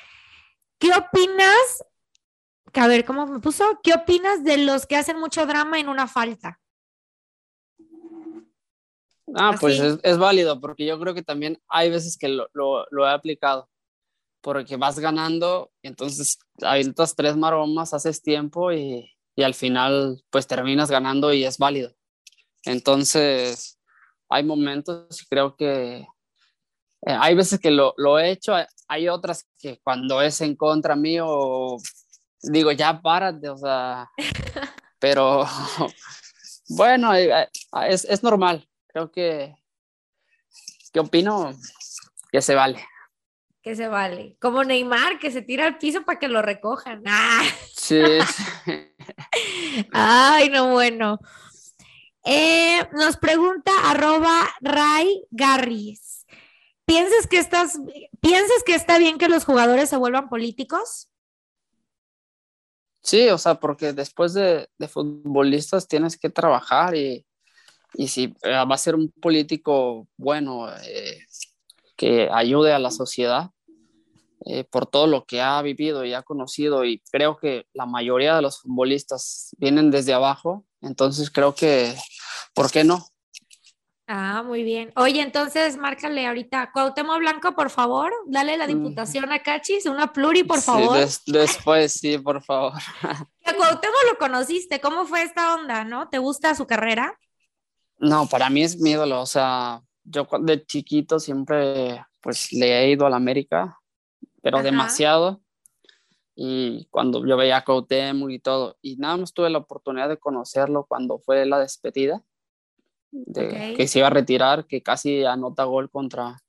¿Qué opinas? A ver, ¿cómo me puso? ¿Qué opinas de los que hacen mucho drama en una falta? Ah, pues es, es válido, porque yo creo que también hay veces que lo, lo- lo he aplicado, porque vas ganando, y entonces avientas tres maromas, haces tiempo y, y al final pues terminas ganando y es válido. Entonces, hay momentos, creo que eh, hay veces que lo, lo he hecho, hay, otras que cuando es en contra mío, digo, ya párate, o sea, pero bueno, eh, eh, es, es normal. Creo que, ¿qué opino? Que se vale. Que se vale. Como Neymar, que se tira al piso para que lo recojan. ¡Ah! Sí. Ay, no, bueno. Eh, nos pregunta Ray Garris. ¿Piensas que estás, piensas que está bien que los jugadores se vuelvan políticos? Sí, o sea, porque después de, de futbolistas tienes que trabajar y, y si eh, va a ser un político bueno eh, que ayude a la sociedad eh, por todo lo que ha vivido y ha conocido y creo que la mayoría de los futbolistas vienen desde abajo, entonces creo que, ¿por qué no? Ah, muy bien. Oye, entonces márcale ahorita. Cuauhtémoc Blanco, por favor, dale la diputación a Cachis, una pluri, por Sí, favor. des- después, sí, por favor. A Cuauhtémoc lo conociste, ¿cómo fue esta onda, no? ¿Te gusta su carrera? No, para mí es mi ídolo, o sea, yo de chiquito siempre pues le he ido a la América, pero Ajá. demasiado. Y cuando yo veía a Cuauhtémoc y todo, y nada más tuve la oportunidad de conocerlo cuando fue la despedida, de Ok. que se iba a retirar, que casi anota gol contra,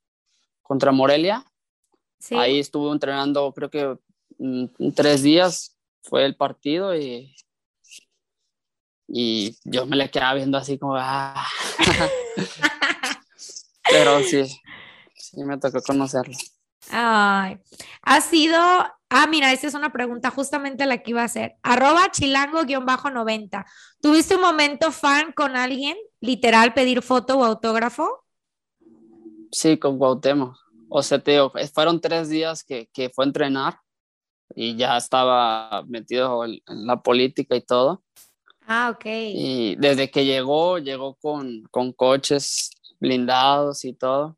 contra Morelia. Sí. Ahí estuvo entrenando, creo que mm, tres días fue el partido y, y yo me le quedaba viendo así como, ah. pero sí, sí me tocó conocerlo. Ay, ha sido, ah, mira, esta es una pregunta justamente la que iba a hacer. Arroba chilango-90. ¿Tuviste un momento fan con alguien? Literal, pedir foto o autógrafo. Sí, con Cuauhtémoc. O sea, te digo, fueron tres días que, que fue a entrenar y ya estaba metido en, en la política y todo. Ah, ok. Y desde que llegó, llegó con, con coches blindados y todo.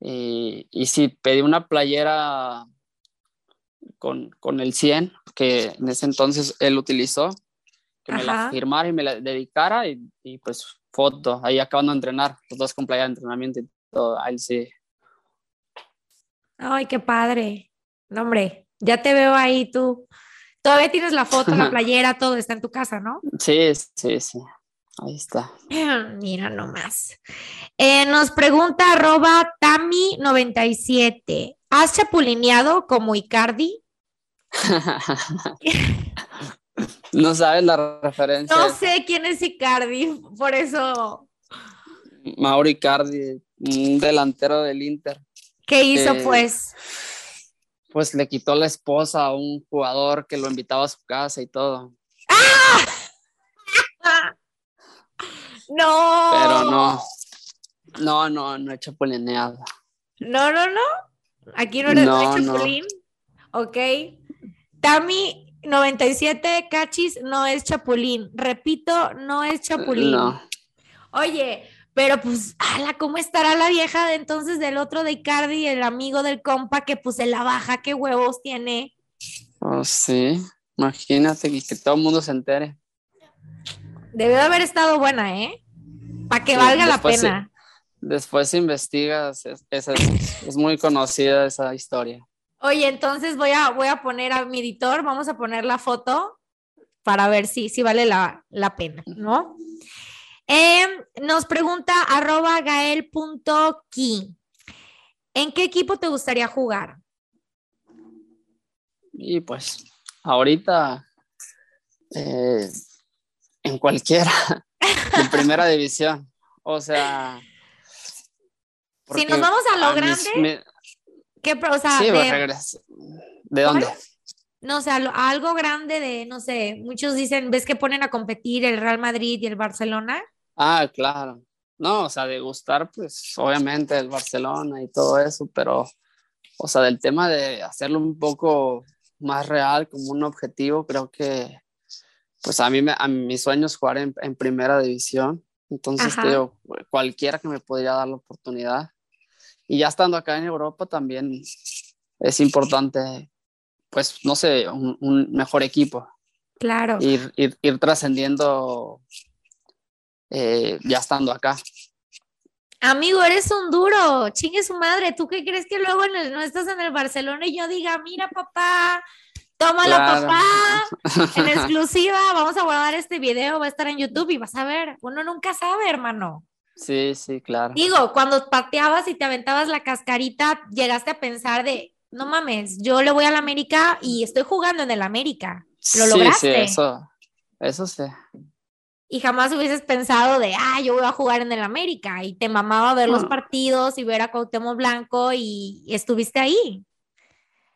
Y, y sí, pedí una playera con, con el 100, que en ese entonces él utilizó, que me la firmara y me la dedicara y, y pues foto, ahí acabando de entrenar, los dos con playera de entrenamiento y todo, ahí sí. Ay, qué padre. No, hombre, ya te veo ahí tú. Todavía tienes la foto, la playera, todo está en tu casa, ¿no? Sí, sí, sí, ahí está. Mira nomás. Eh, nos pregunta arroba Tami97. ¿Has chapulineado como Icardi? no sabes la referencia. No sé quién es Icardi, por eso. Mauro Icardi, un delantero del Inter. ¿Qué hizo Eh, pues? Pues le quitó la esposa a un jugador que lo invitaba a su casa y todo. No. Pero no, no, no, no he chapulineado. No, no, no. Aquí no eres No, no, chapulín. Ok. Tami 97 Cachis no es chapulín. Repito, no es chapulín. No, Oye, pero pues, ala, ¿cómo estará la vieja de entonces del otro de Icardi, el amigo del compa que pues se la baja? ¿Qué huevos tiene? oh, sí, imagínate que, que todo el mundo se entere. Debió de haber estado buena, ¿eh? Para que Sí, valga la se- pena. Después investigas, es, es, es muy conocida esa historia. Oye, entonces voy a, voy a poner a mi editor, vamos a poner la foto para ver si, si vale la, la pena, ¿no? Em, nos pregunta arroba gael.ki. ¿En qué equipo te gustaría jugar? Y pues ahorita eh, en cualquiera, en primera división. O sea... Si nos vamos a lo grande, ¿qué, o sea, sí, de, ¿De dónde? No, o sea, algo grande de, no sé, muchos dicen, ¿ves que ponen a competir el Real Madrid y el Barcelona? Ah, claro. No, o sea, de gustar, pues obviamente el Barcelona y todo eso, pero, o sea, del tema de hacerlo un poco más real, como un objetivo, creo que, pues a mí, me, a mi sueño es jugar en, en primera división. Entonces, digo, cualquiera que me podría dar la oportunidad. Y ya estando acá en Europa también es importante, pues, no sé, un, mejor equipo. Claro. Ir, ir, ir trascendiendo eh, ya estando acá. Amigo, eres un duro, chingue su madre. ¿Tú qué crees que luego no estás en el Barcelona y yo diga, mira papá, tómalo papá, en exclusiva, vamos a guardar este video, va a estar en YouTube y vas a ver, uno nunca sabe, hermano. Sí, sí, claro. Digo, cuando pateabas y te aventabas la cascarita, llegaste a pensar de, no mames, yo le voy al América y estoy jugando en el América. Lo lograste. Sí, eso, eso sí y jamás hubieses pensado de, ah, yo voy a jugar en el América y te mamaba ver los partidos y ver a Cuauhtémoc Blanco y, estuviste ahí.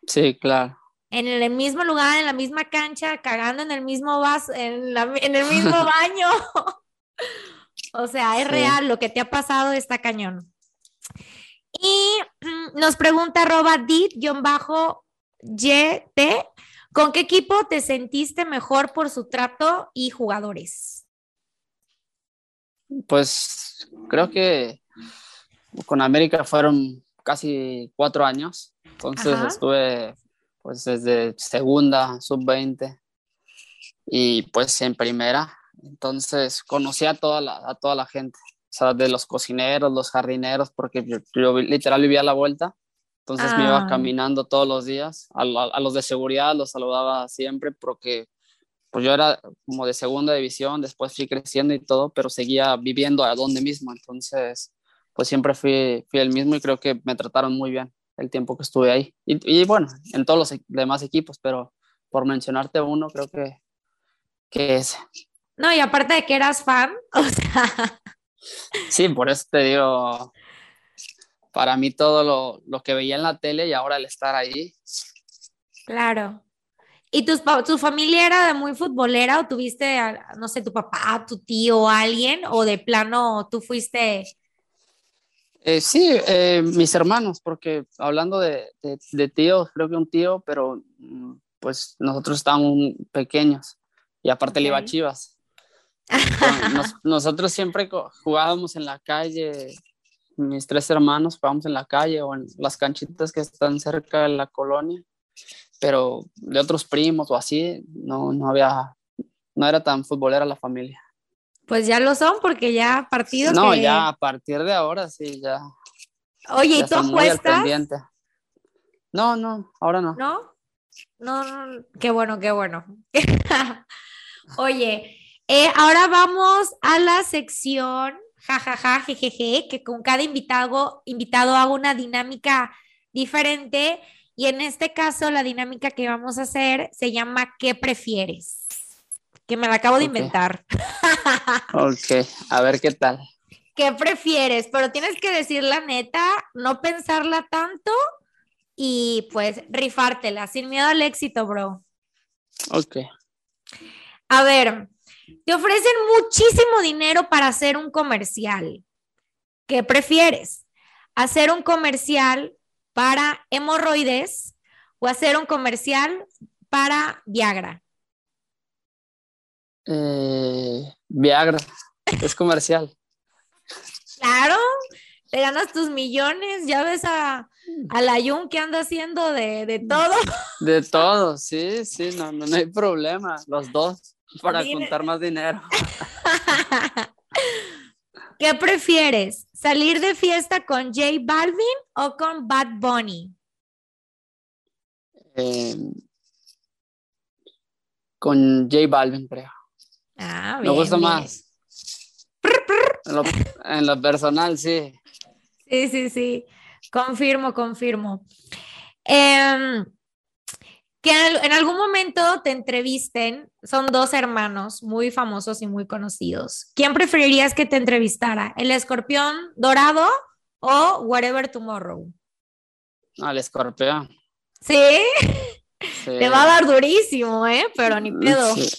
Sí, claro. En el mismo lugar, en la misma cancha, cagando en el mismo vaso, en, en el mismo baño. o sea, es real, lo que te ha pasado está cañón. Y nos pregunta arroba dit-gt, ¿con qué equipo te sentiste mejor por su trato y jugadores? Pues creo que con América fueron casi cuatro años, entonces estuve pues desde segunda, sub-20 y pues en primera, entonces conocí a toda la, a toda la gente, o sea, de los cocineros, los jardineros, porque yo, literal vivía a la vuelta, entonces me iba ah. caminando todos los días, a, a, los de seguridad los saludaba siempre porque pues yo era como de segunda división, después fui creciendo y todo, pero seguía viviendo a donde mismo, entonces pues siempre fui, fui el mismo y creo que me trataron muy bien el tiempo que estuve ahí. Y, bueno, en todos los e, demás equipos, pero por mencionarte uno, creo que, que ese. No, y aparte de que eras fan, o sea... Sí, por eso te digo, para mí todo lo, lo que veía en la tele y ahora el estar ahí. Claro. ¿Y tus, tu familia era de muy futbolera o tuviste, no sé, tu papá, tu tío, alguien o de plano tú fuiste? Eh, sí, eh, mis hermanos, porque hablando de, de, tíos, creo que un tío, pero mm, pues nosotros estábamos pequeños y aparte le iba a Chivas. nosotros siempre jugábamos en la calle, mis tres hermanos jugábamos en la calle o en las canchitas que están cerca de la colonia pero de otros primos o así, no, no había, no era tan futbolera la familia. Pues ya lo son, porque ya partidos. No, ya a partir de ahora sí, ya. Oye, ¿y tú apuestas? No, no, ahora no. ¿No? No, no, qué bueno, qué bueno. Oye, eh, ahora vamos a la sección jajaja, jejeje, que con cada invitado, invitado hago una dinámica diferente y en este caso, la dinámica que vamos a hacer se llama ¿Qué prefieres? Que me la acabo de inventar. ok, a ver qué tal. ¿Qué prefieres? Pero tienes que decir la neta, no pensarla tanto y pues rifártela, sin miedo al éxito, bro. Ok. A ver, te ofrecen muchísimo dinero para hacer un comercial. ¿Qué prefieres? ¿Hacer un comercial para hemorroides o hacer un comercial para Viagra? Eh, Viagra, es comercial. claro, te ganas tus millones, ya ves a, a la Jun que anda haciendo de, todo. De todo, sí, sí, no, no, hay problema, los dos, para juntar más dinero. ¿Qué prefieres? ¿Salir de fiesta con J Balvin o con Bad Bunny? Eh, con J Balvin, creo. Ah, Me gusta más. En lo, personal, sí. Sí, sí, sí. Confirmo, confirmo. Em, que en, algún momento te entrevisten, son dos hermanos muy famosos y muy conocidos. ¿Quién preferirías que te entrevistara? ¿El escorpión dorado o Whatever Tomorrow? No, el escorpión. ¿Sí? Te va a dar durísimo, ¿eh? Pero ni pedo. Sí.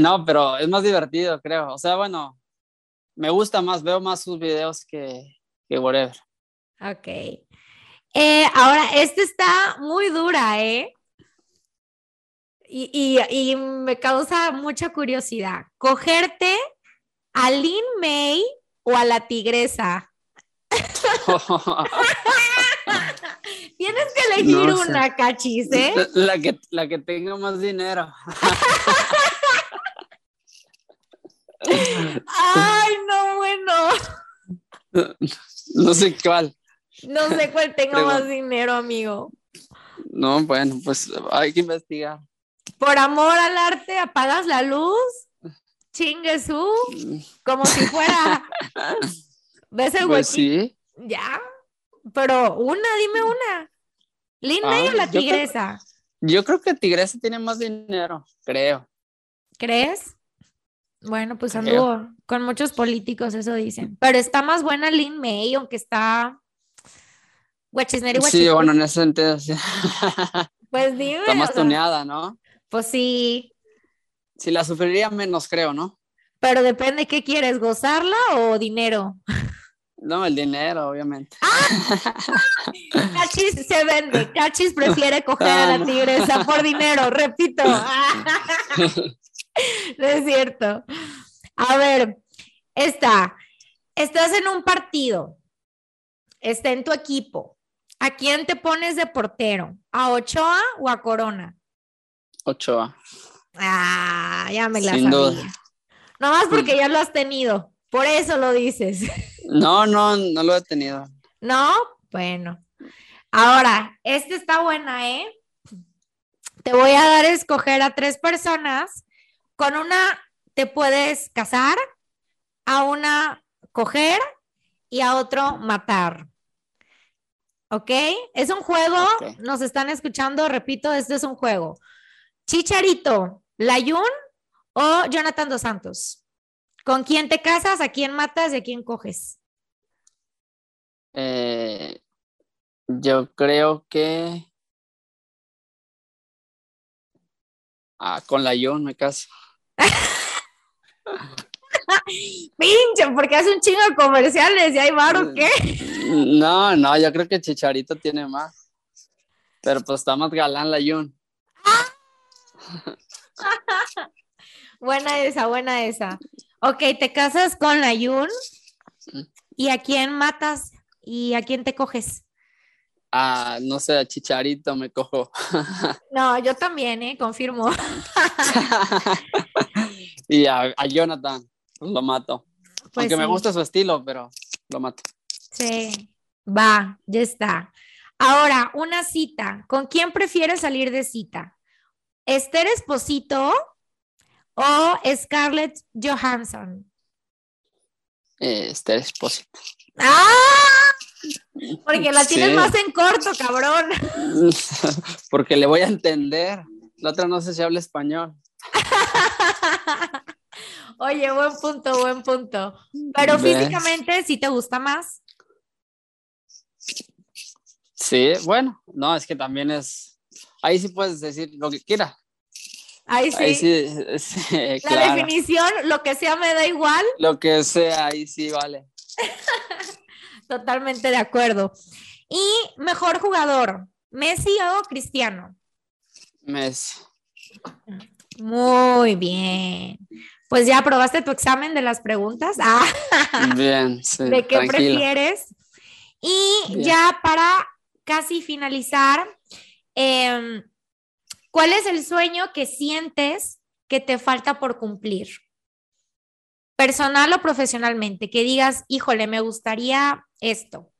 No, pero es más divertido, creo. O sea, bueno, me gusta más, veo más sus videos que, que whatever. Ok. Eh, ahora, esta está muy dura, ¿eh? Y, y, me causa mucha curiosidad. ¿Cogerte a Lin May o a la tigresa? Tienes que elegir una, cachis, ¿eh? La que, la que tenga más dinero. Ay, no, bueno. No sé cuál. No sé cuál tenga más dinero, amigo. No, bueno, pues hay que investigar. Por amor al arte, apagas la luz, chingue su, como si fuera. ¿Ves el pues sí. Ya, pero una, dime una. ¿Lin May o la tigresa? Yo creo, que tigresa tiene más dinero, creo. ¿Crees? Bueno, pues anduvo con muchos políticos, eso dicen. Pero está más buena Lin May, aunque está. Sí, bueno, en ese sentido, sí. Pues dime. Está más tuneada, ¿no? Pues sí. Si la sufriría menos, creo, ¿no? Pero depende qué quieres, gozarla o dinero. No, el dinero, obviamente. Cachis se vende. Cachis prefiere coger a la ah, tigresa por dinero, repito. no es cierto. A ver, está. Estás en un partido. Está en tu equipo. ¿A quién te pones de portero? ¿A Ochoa o a Corona? Ochoa. Ah, ya me la Sin sabía. No más porque ya lo has tenido. Por eso lo dices. No, no, no lo he tenido. No, bueno. Ahora, esta está buena, ¿eh? Te voy a dar a escoger a tres personas. Con una te puedes casar, a una coger y a otro matar. ¿Ok? Es un juego, nos están escuchando, repito, este es un juego. Chicharito, Layun o Jonathan Dos Santos. ¿Con quién te casas? ¿A quién matas y a quién coges? Eh, yo creo que ah, con la John me caso. Pinche, porque hace un chingo de comerciales y hay bar o qué. No, no, yo creo que Chicharito tiene más. Pero pues está más galán la Jun. buena esa, buena esa. Ok, te casas con la Yun. ¿Y a quién matas? ¿Y a quién te coges? Ah, no sé, a Chicharito me cojo. no, yo también, ¿eh? Confirmo. Y a, Jonathan, lo mato. Pues Aunque me gusta su estilo, pero lo mato. Sí, va, ya está. Ahora, una cita. ¿Con quién prefieres salir de cita? ¿Esther Esposito o Scarlett Johansson? Eh, Esther Esposito. ¡Ah! Porque la tienes más en corto, cabrón. Porque le voy a entender. La otra no sé si habla español. Oye, buen punto, buen punto. Pero físicamente, ¿sí te gusta más? Sí, bueno, no, es que también es. Ahí sí puedes decir lo que quieras. Ahí sí. La definición, lo que sea me da igual. Lo que sea, ahí sí vale. Totalmente de acuerdo. Y mejor jugador, Messi o Cristiano. Messi. Muy bien. Pues ya aprobaste tu examen de las preguntas. Ah. Bien, sí. ¿De qué prefieres? Y ya para casi finalizar, eh, ¿Cuál es el sueño que sientes que te falta por cumplir? Personal o profesionalmente, que digas, híjole, me gustaría esto.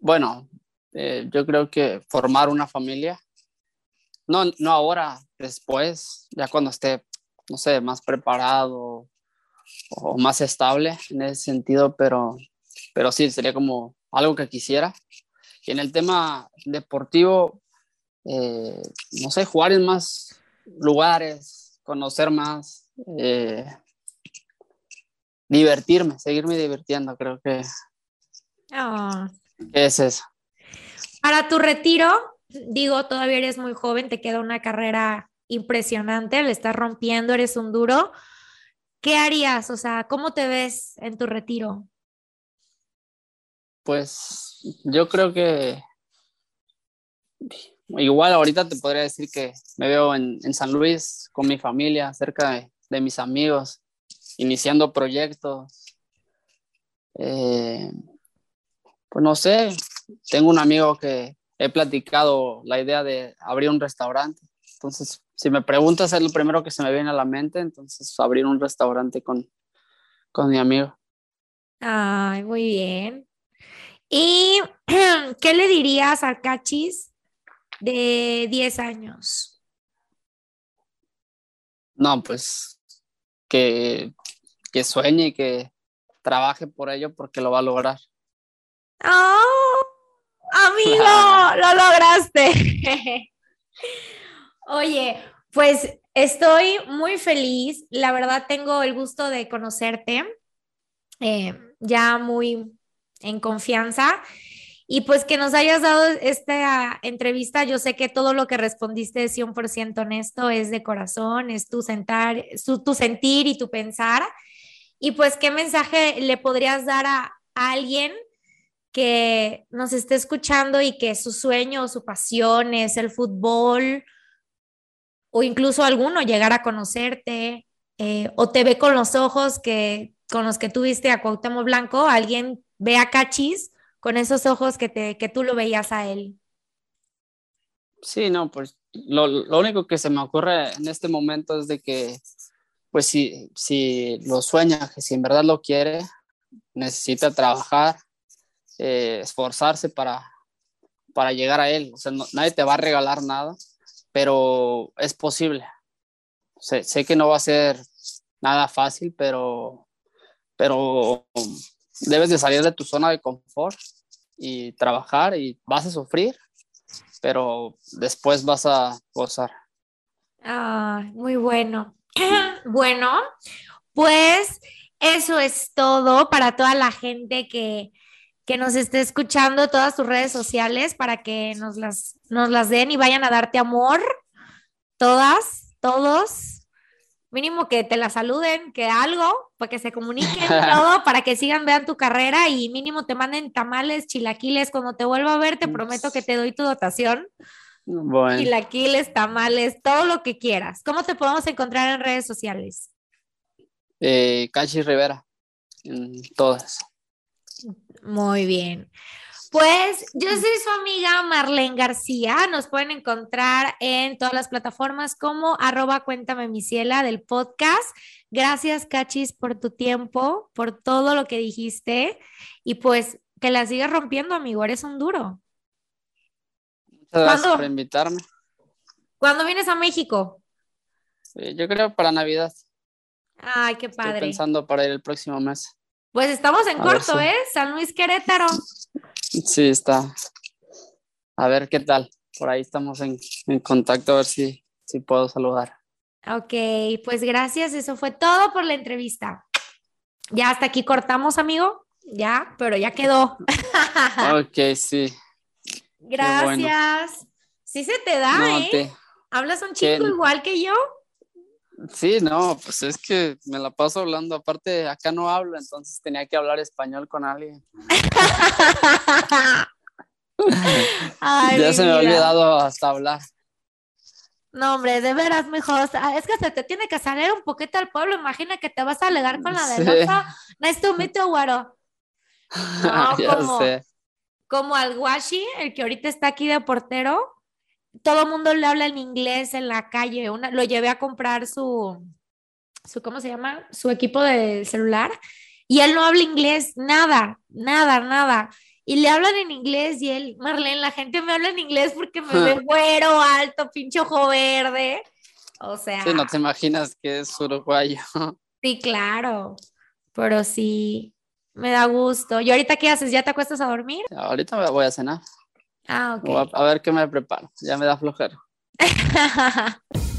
Bueno, eh, yo creo que formar una familia, no, no ahora, después, ya cuando esté, no sé, más preparado o más estable en ese sentido, pero, pero sí, sería como algo que quisiera. Y en el tema deportivo, eh, no sé, jugar en más lugares, conocer más, eh, divertirme, seguirme divirtiendo, creo que Ah. es eso. Para tu retiro, digo, todavía eres muy joven, te queda una carrera impresionante, le estás rompiendo, eres un duro. ¿Qué harías? O sea, ¿cómo te ves en tu retiro? Pues yo creo que igual ahorita te podría decir que me veo en, en San Luis con mi familia, cerca de, de mis amigos, iniciando proyectos. Eh, pues no sé, tengo un amigo que he platicado la idea de abrir un restaurante. Entonces, si me preguntas, es lo primero que se me viene a la mente, entonces abrir un restaurante con, con mi amigo. Ay, muy bien. ¿Y qué le dirías a Cachis de 10 años? No, pues que, que sueñe y que trabaje por ello porque lo va a lograr. ¡Oh! Amigo, lo lograste. Oye, pues estoy muy feliz. La verdad, tengo el gusto de conocerte eh, ya muy en confianza. Y pues que nos hayas dado esta entrevista, yo sé que todo lo que respondiste es 100% honesto, es de corazón, es tu, sentar, su, tu sentir y tu pensar. Y pues, ¿qué mensaje le podrías dar a, a alguien que nos esté escuchando y que su sueño o su pasión es el fútbol o incluso alguno llegar a conocerte eh, o te ve con los ojos que con los que tuviste a Cuauhtémoc Blanco, alguien ve a Cachis con esos ojos que, te, que tú lo veías a él. Sí, no, pues lo, lo, único que se me ocurre en este momento es de que, pues si, si lo sueña, que si en verdad lo quiere, necesita trabajar, eh, esforzarse para, para llegar a él. O sea, no, nadie te va a regalar nada, pero es posible. Sé, sé, que no va a ser nada fácil, pero, pero debes de salir de tu zona de confort y trabajar y vas a sufrir, pero después vas a gozar. Ah, muy bueno. bueno, pues eso es todo para toda la gente que, que nos esté escuchando todas tus redes sociales para que nos las, nos las den y vayan a darte amor. Todas, todos. Mínimo que te la saluden, que algo, para que se comuniquen todo, para que sigan, vean tu carrera y mínimo te manden tamales, chilaquiles. Cuando te vuelva a ver, te prometo que te doy tu dotación. Bueno. Chilaquiles, tamales, todo lo que quieras. ¿Cómo te podemos encontrar en redes sociales? Eh, Cachi Rivera, en todas. Muy bien. Pues yo soy su amiga Marlene García. Nos pueden encontrar en todas las plataformas como arroba cuéntame mi ciela del podcast. Gracias, Cachis, por tu tiempo, por todo lo que dijiste y pues que la sigas rompiendo, amigo. Eres un duro. Muchas gracias por invitarme. ¿Cuándo vienes a México? Sí, yo creo para Navidad. Ay, qué padre. Estoy pensando para ir el próximo mes. Pues estamos en a corto, si... ¿eh? San Luis Querétaro. Sí, está. A ver qué tal. Por ahí estamos en, en contacto, a ver si, si puedo saludar. Ok, pues gracias. Eso fue todo por la entrevista. Ya hasta aquí cortamos, amigo. Ya, pero ya quedó. ok, sí. Gracias. Bueno. Sí se te da, no, ¿eh? Te... Hablas un chico igual que yo. Sí, no, pues es que me la paso hablando. Aparte, acá no hablo, entonces tenía que hablar español con alguien. Ay, ya se me ha olvidado hasta hablar. No, hombre, de veras, mijo. O sea, es que se te tiene que salir un poquito al pueblo. Imagina que te vas a alegar con la de sí. Nice to meet you, güero. No, ya como, sé. como al Washi, el que ahorita está aquí de portero todo el mundo le habla en inglés en la calle. Una, lo llevé a comprar su, su, ¿cómo se llama? Su equipo de celular. Y él no habla inglés, nada, nada, nada. Y le hablan en inglés y él, Marlene, la gente me habla en inglés porque me ve güero, alto, pinche ojo verde. O sea. Sí, no te imaginas que es uruguayo. Sí, claro, pero sí, me da gusto. ¿Y ahorita qué haces? ¿Ya te acuestas a dormir? Ahorita voy a cenar. Ah, ok. A, a ver qué me preparo. Ya me da flojera.